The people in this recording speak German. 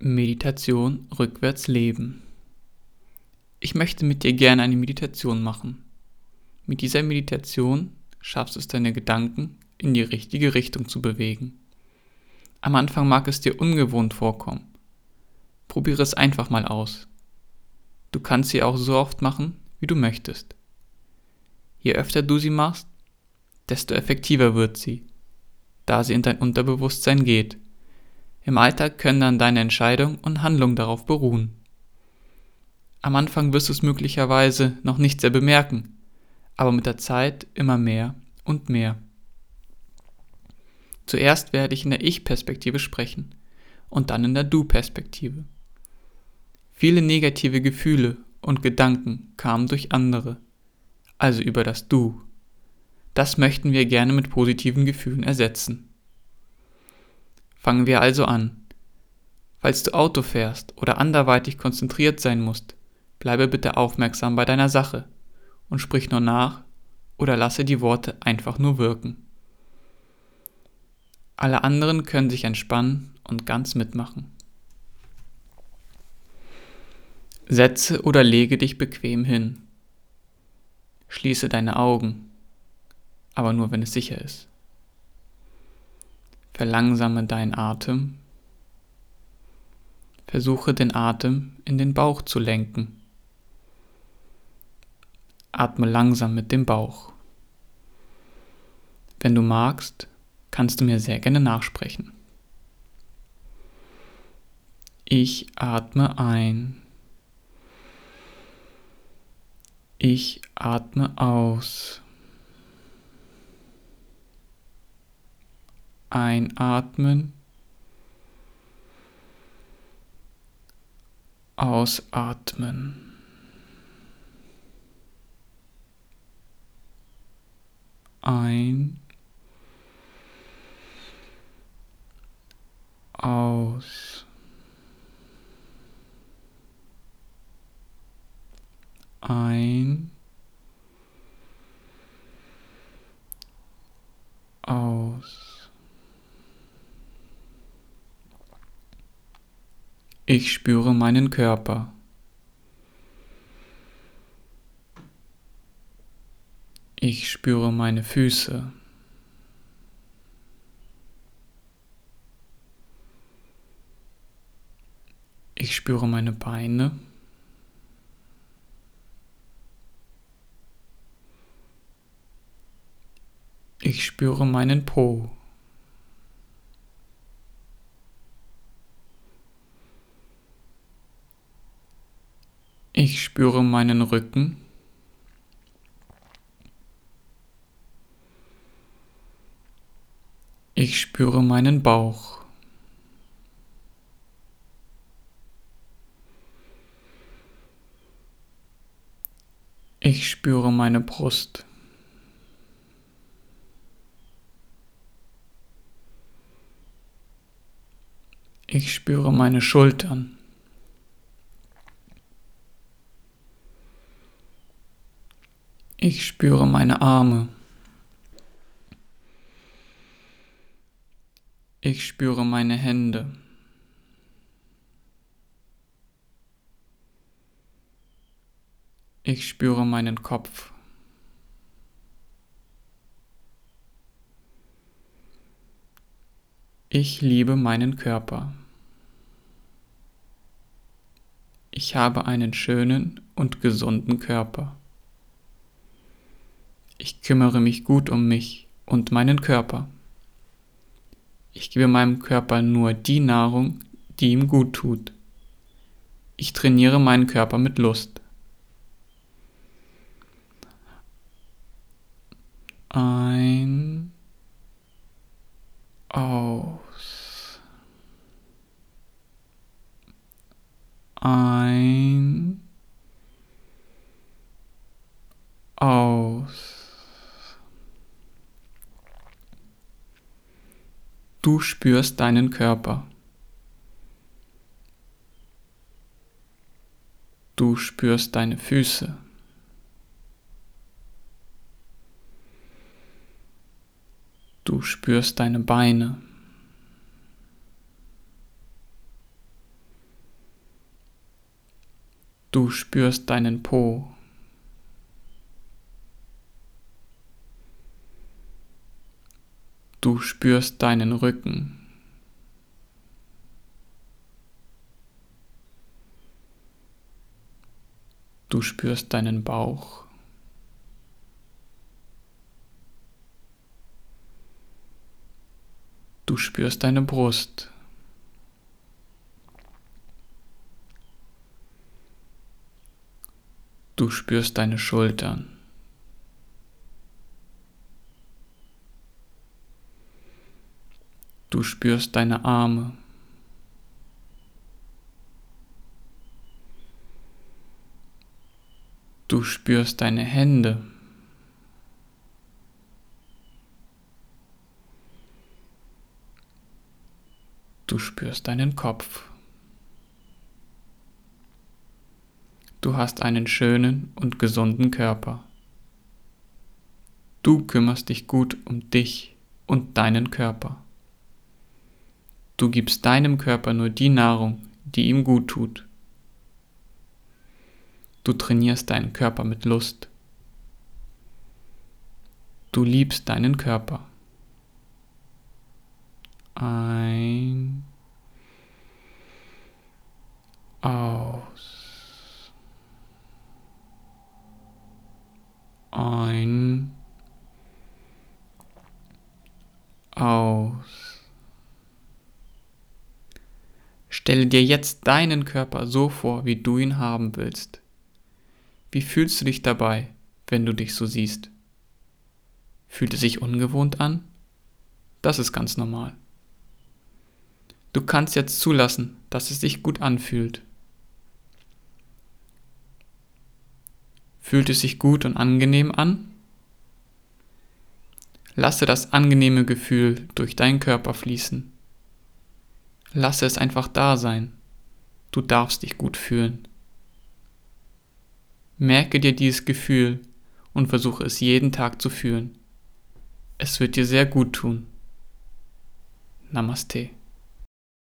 Meditation rückwärts leben. Ich möchte mit dir gerne eine Meditation machen. Mit dieser Meditation schaffst du es, deine Gedanken in die richtige Richtung zu bewegen. Am Anfang mag es dir ungewohnt vorkommen. Probiere es einfach mal aus. Du kannst sie auch so oft machen, wie du möchtest. Je öfter du sie machst, desto effektiver wird sie, da sie in dein Unterbewusstsein geht. Im Alltag können dann deine Entscheidung und Handlung darauf beruhen. Am Anfang wirst du es möglicherweise noch nicht sehr bemerken, aber mit der Zeit immer mehr und mehr. Zuerst werde ich in der Ich-Perspektive sprechen und dann in der Du-Perspektive. Viele negative Gefühle und Gedanken kamen durch andere, also über das Du. Das möchten wir gerne mit positiven Gefühlen ersetzen. Fangen wir also an. Falls du Auto fährst oder anderweitig konzentriert sein musst, bleibe bitte aufmerksam bei deiner Sache und sprich nur nach oder lasse die Worte einfach nur wirken. Alle anderen können sich entspannen und ganz mitmachen. Setze oder lege dich bequem hin. Schließe deine Augen, aber nur wenn es sicher ist. Verlangsame deinen Atem. Versuche den Atem in den Bauch zu lenken. Atme langsam mit dem Bauch. Wenn du magst, kannst du mir sehr gerne nachsprechen. Ich atme ein. Ich atme aus. Einatmen. Ausatmen. Ein. Aus. Ein. Aus. Ich spüre meinen Körper. Ich spüre meine Füße. Ich spüre meine Beine. Ich spüre meinen Po. Ich spüre meinen Rücken. Ich spüre meinen Bauch. Ich spüre meine Brust. Ich spüre meine Schultern. Ich spüre meine Arme. Ich spüre meine Hände. Ich spüre meinen Kopf. Ich liebe meinen Körper. Ich habe einen schönen und gesunden Körper. Ich kümmere mich gut um mich und meinen Körper. Ich gebe meinem Körper nur die Nahrung, die ihm gut tut. Ich trainiere meinen Körper mit Lust. Ein, aus. Du spürst deinen Körper. Du spürst deine Füße. Du spürst deine Beine. Du spürst deinen Po. Du spürst deinen Rücken. Du spürst deinen Bauch. Du spürst deine Brust. Du spürst deine Schultern. Du spürst deine Arme. Du spürst deine Hände. Du spürst deinen Kopf. Du hast einen schönen und gesunden Körper. Du kümmerst dich gut um dich und deinen Körper. Du gibst deinem Körper nur die Nahrung, die ihm gut tut. Du trainierst deinen Körper mit Lust. Du liebst deinen Körper. Ein. Aus. Ein. Aus. Stelle dir jetzt deinen Körper so vor, wie du ihn haben willst. Wie fühlst du dich dabei, wenn du dich so siehst? Fühlt es sich ungewohnt an? Das ist ganz normal. Du kannst jetzt zulassen, dass es sich gut anfühlt. Fühlt es sich gut und angenehm an? Lasse das angenehme Gefühl durch deinen Körper fließen. Lasse es einfach da sein. Du darfst dich gut fühlen. Merke dir dieses Gefühl und versuche es jeden Tag zu fühlen. Es wird dir sehr gut tun. Namaste.